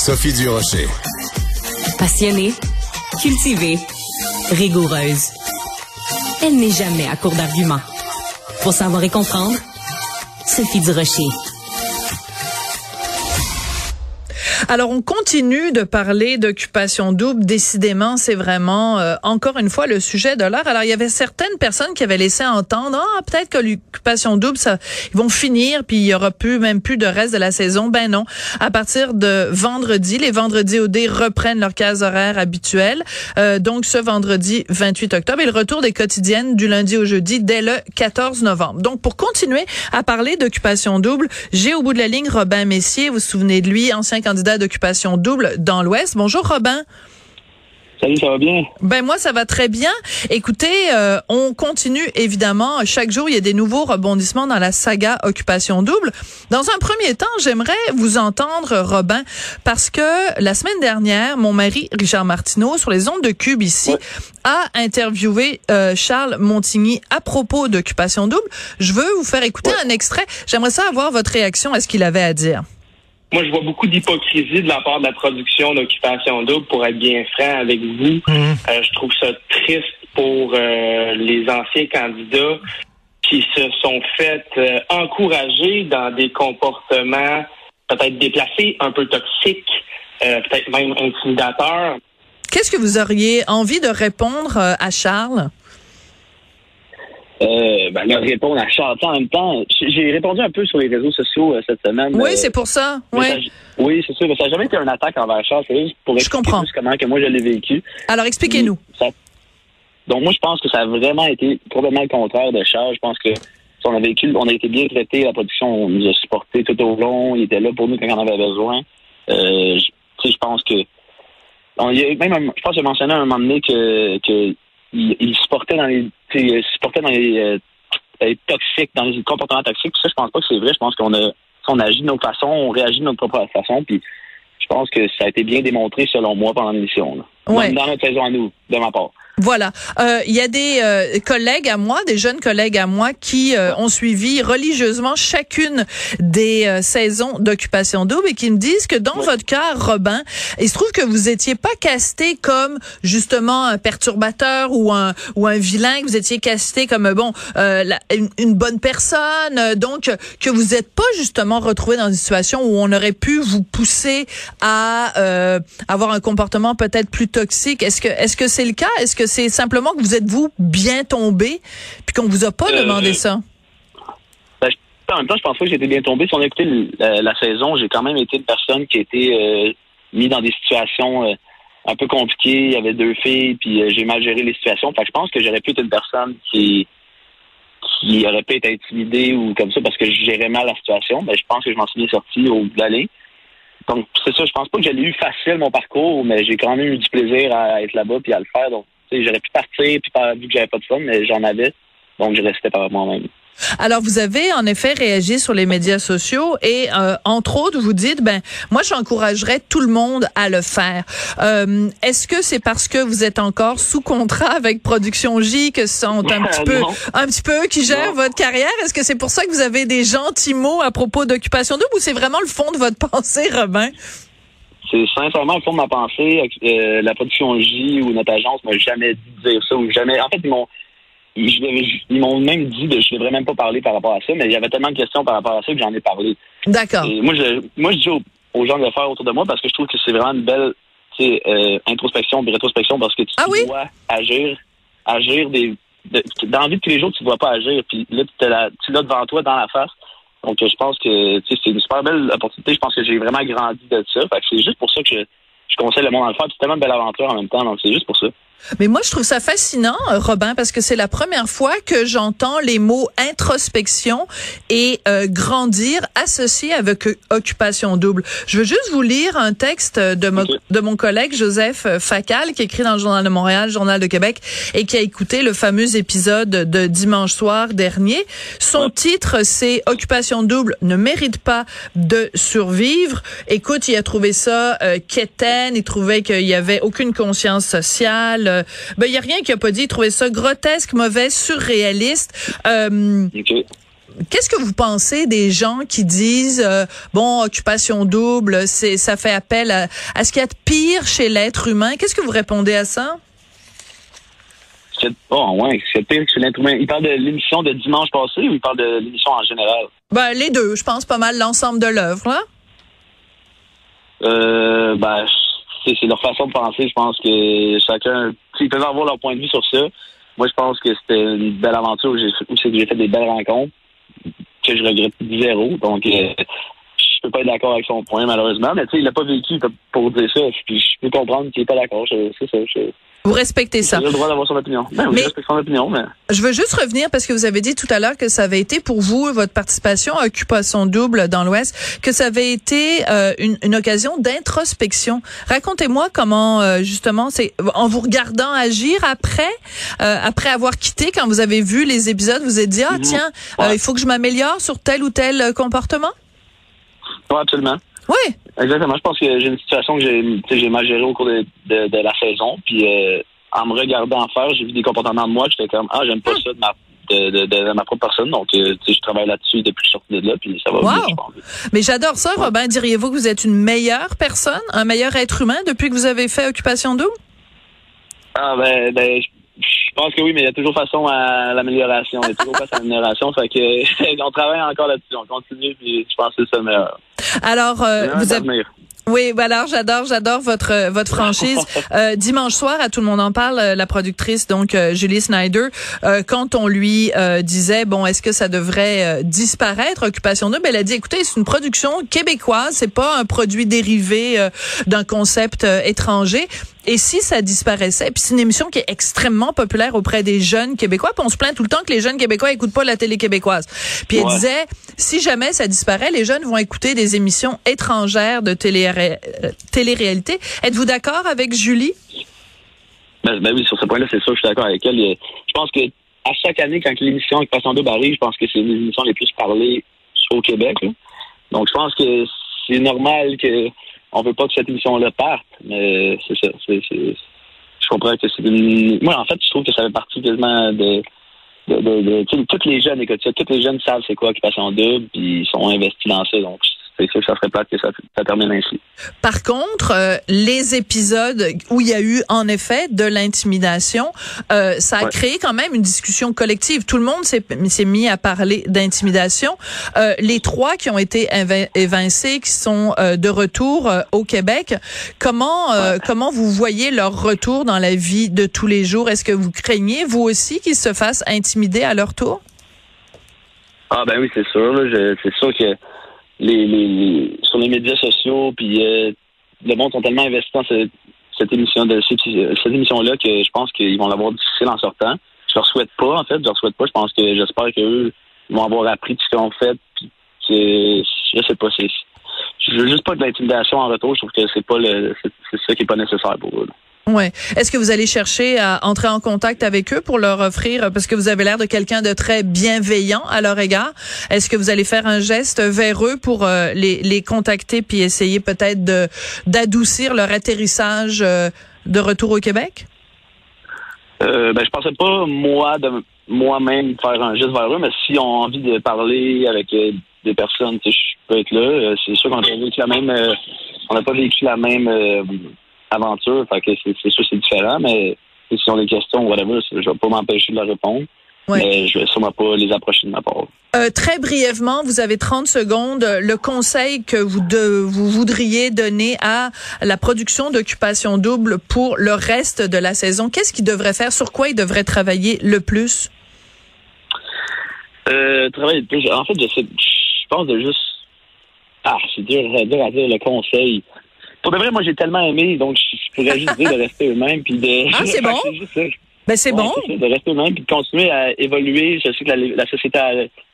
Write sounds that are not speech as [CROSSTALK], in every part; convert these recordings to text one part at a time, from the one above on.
Sophie Durocher. Passionnée, cultivée, rigoureuse. Elle n'est jamais à court d'arguments. Pour savoir et comprendre, Sophie Durocher. Alors, on continue de parler d'occupation double. Décidément, c'est vraiment, euh, encore une fois, le sujet de l'heure. Alors, il y avait certaines personnes qui avaient laissé entendre, ah, peut-être que l'occupation double, ça, ils vont finir, puis il y aura plus, même plus de reste de la saison. Ben non. À partir de vendredi, les vendredis OD reprennent leur case horaire habituelle. Euh, donc, ce vendredi 28 octobre et le retour des quotidiennes du lundi au jeudi dès le 14 novembre. Donc, pour continuer à parler d'occupation double, j'ai au bout de la ligne Robin Messier. Vous vous souvenez de lui, ancien candidat d'occupation double dans l'Ouest. Bonjour Robin. Salut, ça va bien? Ben moi, ça va très bien. Écoutez, euh, on continue évidemment. Chaque jour, il y a des nouveaux rebondissements dans la saga Occupation Double. Dans un premier temps, j'aimerais vous entendre, Robin, parce que la semaine dernière, mon mari, Richard Martineau, sur les ondes de Cube ici, a interviewé euh, Charles Montigny à propos d'Occupation Double. Je veux vous faire écouter un extrait. J'aimerais ça avoir votre réaction à ce qu'il avait à dire moi, je vois beaucoup d'hypocrisie de la part de la production d'Occupation Double, pour être bien franc avec vous. Mhm. Euh, je trouve ça triste pour euh, les anciens candidats qui se sont fait euh, encourager dans des comportements peut-être déplacés, un peu toxiques, peut-être même intimidateurs. Qu'est-ce que vous auriez envie de répondre à Charles? Euh, ben, leur répondre à Charles. En même temps, j'ai répondu un peu sur les réseaux sociaux euh, cette semaine. Oui, euh, c'est pour ça. Oui, oui c'est sûr. Mais ça n'a jamais été une attaque envers Charles. C'est juste pour expliquer plus comment que moi je l'ai vécu. Alors, expliquez-nous. Donc, moi, je pense que ça a vraiment été probablement le contraire de Charles. Je pense que on a vécu, on a été bien traités. La production nous a supportés tout au long. Il était là pour nous quand on avait besoin. Euh, je, je pense que on, il y a même, je pense que j'ai mentionné à un moment donné que, que il, il se portait dans les, il se portait dans les, euh, toxiques, dans les comportements toxiques. Puis ça, je pense pas que c'est vrai. Je pense qu'on a, on agit de nos façons, on réagit de notre propre façon. Puis je pense que ça a été bien démontré, selon moi, pendant l'émission. Ouais. Dans notre saison à nous, de ma part. Voilà. Euh, il y a des euh, collègues à moi, des jeunes collègues à moi, qui euh, ont suivi religieusement chacune des saisons d'occupation double et qui me disent que dans votre cas, Robin, il se trouve que vous étiez pas casté comme justement un perturbateur ou un ou un vilain, que vous étiez casté comme bon une, bonne personne, donc que vous n'êtes pas justement retrouvé dans une situation où on aurait pu vous pousser à avoir un comportement peut-être plus toxique. Est-ce que est-ce que c'est le cas? Est-ce que c'est simplement que vous êtes vous bien tombé puis qu'on vous a pas euh, demandé ça? Ben, en même temps, je pense pas que j'étais bien tombé. Si on a écouté la, saison, j'ai quand même été une personne qui a été euh, mise dans des situations euh, un peu compliquées. Il y avait deux filles, puis j'ai mal géré les situations. Fait je pense que j'aurais pu être une personne qui qui aurait pu être intimidée ou comme ça parce que je gérais mal la situation. Mais ben, je pense que je m'en suis bien sorti au bout de l'année. Donc, c'est ça. Je pense pas que j'ai eu facile mon parcours, mais j'ai quand même eu du plaisir à être là-bas puis à le faire. Donc, J'aurais pu partir, puis vu que j'avais pas de fun, mais j'en avais. Donc, je restais par moi-même. Alors, vous avez en effet réagi sur les médias sociaux et euh, entre autres, vous dites, ben moi, j'encouragerais tout le monde à le faire. Euh, Est-ce que c'est parce que vous êtes encore sous contrat avec Production J que sont un petit [LAUGHS] peu, un petit peu qui gèrent votre carrière? Est-ce que c'est pour ça que vous avez des gentils mots à propos d'occupation double ou c'est vraiment le fond de votre [LAUGHS] pensée, Robin? C'est sincèrement le fond de ma pensée. Euh, la production J ou notre agence m'a jamais dit de dire ça ou jamais. En fait, ils m'ont ils m'ont même dit de je devrais même pas parler par rapport à ça, mais il y avait tellement de questions par rapport à ça que j'en ai parlé. D'accord. Moi, je moi je dis aux, gens de le faire autour de moi parce que je trouve que c'est vraiment une belle euh, introspection, et rétrospection parce que tu ah dois agir, agir des dans la vie de tous les jours, tu ne dois pas agir. Puis là, tu l'as devant toi dans la face. Donc, je pense que c'est une super belle opportunité. Je pense que j'ai vraiment grandi de ça. Fait c'est juste pour ça que je, je conseille le monde à le faire. C'est tellement une belle aventure en même temps. Donc, c'est juste pour ça. Mais moi, je trouve ça fascinant, euh, Robin, parce que c'est la première fois que j'entends les mots introspection et euh, grandir associés avec occupation double. Je veux juste vous lire un texte de, de mon collègue Joseph Facal, qui écrit dans le Journal de Montréal, Journal de Québec, et qui a écouté le fameux épisode de dimanche soir dernier. Son titre, c'est Occupation double ne mérite pas de survivre. Écoute, il a trouvé ça euh, quétaine, il trouvait qu'il y avait aucune conscience sociale euh, ben il y a rien qui a pas dit. Il trouvait ça grotesque, mauvais, surréaliste. Euh, qu'est-ce que vous pensez des gens qui disent euh, bon occupation double, c'est ça fait appel à, ce qu'il y a de pire chez l'être humain? Qu'est-ce que vous répondez à ça? Oh, ouais, c'est pire chez l'être humain. Il parle de l'émission de dimanche passé ou il parle de l'émission en général? Ben, les deux. Je pense pas mal l'ensemble de l'œuvre, là. Euh, ben, c'est leur façon de penser. Je pense que chacun, ils peuvent avoir leur point de vue sur ça. Moi, je pense que c'était une belle aventure où j'ai fait des belles rencontres que je regrette zéro. Donc, euh, je peux pas être d'accord avec son point, malheureusement. Mais tu sais, il n'a pas vécu pour dire ça. Puis je peux comprendre qu'il n'est pas d'accord. C'est ça. Vous respectez ça. A le droit d'avoir son opinion. Ben, mais, je son opinion, mais... Je veux juste revenir parce que vous avez dit tout à l'heure que ça avait été pour vous, votre participation à Occupation Double dans l'Ouest, que ça avait été euh, une, une, occasion d'introspection. Racontez-moi comment, euh, justement, c'est en vous regardant agir après, euh, après avoir quitté, quand vous avez vu les épisodes, vous êtes dit, ah mhm. tiens, il faut que je m'améliore sur tel ou tel comportement? Oui, absolument. Oui. Exactement. Je pense que j'ai une situation que j'ai mal gérée au cours de, de, la saison. Puis euh, en me regardant faire, j'ai vu des comportements de moi. J'étais comme ah j'aime pas ça de ma de, de, ma propre personne. Donc, euh, sais, je travaille là-dessus depuis que je suis sorti de là, puis ça va wow. Mais j'adore ça, Robin. Diriez-vous que vous êtes une meilleure personne, un meilleur être humain depuis que vous avez fait Occupation Double? Ah, ben, ben je pense que oui, mais il y a toujours façon à l'amélioration. Il y a toujours façon à l'amélioration. Fait que, [LAUGHS] on travaille encore là-dessus. On continue, puis je pense que c'est ça le meilleur. Alors, euh, vous avez... Oui, bah alors j'adore, j'adore votre votre franchise. [LAUGHS] Euh, dimanche soir, à tout le monde en parle, euh, la productrice donc euh, Julie Snyder, quand on lui disait bon, est-ce que ça devrait disparaître? Occupation Double, elle a dit écoutez, c'est une production québécoise, c'est pas un produit dérivé d'un concept étranger. Et si ça disparaissait, puis c'est une émission qui est extrêmement populaire auprès des jeunes québécois, puis on se plaint tout le temps que les jeunes québécois écoutent pas la télé québécoise. Puis elle disait si jamais ça disparaît, les jeunes vont écouter des émissions étrangères de euh, télé-réalité. Êtes-vous d'accord avec Julie? Ben, ben, oui, sur ce point-là, c'est sûr, je suis d'accord avec elle. Je pense que à chaque année, quand l'émission Passion Double arrive, je pense que c'est une émission les plus parlées au Québec. Donc, je pense que c'est normal que on veut pas que cette émission-là parte, mais c'est ça. je comprends que c'est une. Moi, en fait, je trouve que ça fait partie quasiment de. de, de, toutes les jeunes écoute tous les jeunes savent c'est quoi Occupation Double, puis ils sont investis dans ça. Donc, c'est sûr que ça serait plate que ça, termine ainsi. Par contre, euh, les épisodes où il y a eu en effet de l'intimidation, euh, ça a créé quand même une discussion collective. Tout le monde s'est mis à parler d'intimidation. Euh, les trois qui ont été évincés, qui sont de retour au Québec, comment comment vous voyez leur retour dans la vie de tous les jours? Est-ce que vous craignez vous aussi qu'ils se fassent intimider à leur tour? Ah ben oui, c'est sûr. C'est sûr que les, les, sur les médias sociaux, puis euh, le monde sont tellement investis dans cette, cette émission de cette, émission-là que je pense qu'ils vont l'avoir difficile en sortant. Je leur souhaite pas, en fait, je leur souhaite pas. Je pense que j'espère qu'eux vont avoir appris tout ce qu'ils ont fait, puis que je sais pas, c'est je veux juste pas de l'intimidation en retour. Je trouve que c'est pas le c'est ça qui est pas nécessaire pour eux. Ouais. Est-ce que vous allez chercher à entrer en contact avec eux pour leur offrir, parce que vous avez l'air de quelqu'un de très bienveillant à leur égard, est-ce que vous allez faire un geste vers eux pour euh, les, les contacter puis essayer peut-être d'adoucir leur atterrissage euh, de retour au Québec? Euh, ben, je pensais pas, moi, de moi-même faire un geste vers eux, mais si on a envie de parler avec euh, des personnes, je peux être là. C'est sûr qu'on pas vécu la même, on n'a pas vécu la même aventure. Fait que c'est sûr c'est différent, mais si on a des questions, whatever, je vais pas m'empêcher de leur répondre. Mais je vais sûrement pas les approcher de ma part. Euh, très brièvement, vous avez 30 secondes. Le conseil que vous, de, vous voudriez donner à la production d'Occupation Double pour le reste de la saison, qu'est-ce qu'il devrait faire? Sur quoi il devrait travailler le plus? Euh, travailler le plus. En fait, je, je pense de juste. Ah, c'est dur, dur à dire le conseil. Pour de vrai, moi, j'ai tellement aimé, donc je pourrais juste dire de rester eux-mêmes. Puis de... Ah, c'est [LAUGHS] bon? Ben, c'est bon. de rester eux-mêmes puis de continuer à évoluer. Je sais que la, société,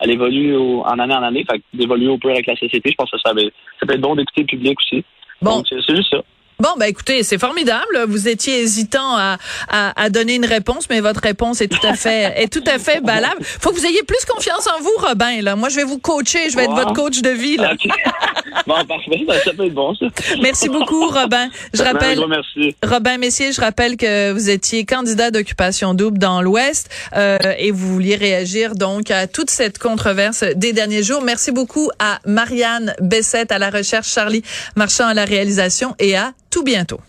elle, évolue en année en année. Fait d'évoluer au peu avec la société, je pense que ça, ça peut être bon d'écouter le public aussi. Bon. c'est juste ça. Bon, ben écoutez, c'est formidable. Vous étiez hésitant à, à, donner une réponse, mais votre réponse est tout à fait [LAUGHS] est tout à fait valable. Faut que vous ayez plus confiance en vous, Robin. Là, moi, je vais vous coacher. Je vais être votre coach de vie. Là. [LAUGHS] bon, parfait. Ben, ça peut être bon, ça. Merci beaucoup, Robin. Je Ben, rappelle, gros merci. Robin Messier, je rappelle que vous étiez candidat d'occupation double dans l'Ouest euh, et vous vouliez réagir donc à toute cette controverse des derniers jours. Merci beaucoup à Marianne Bessette à la recherche, Charlie Marchand à la réalisation et à tout bientôt.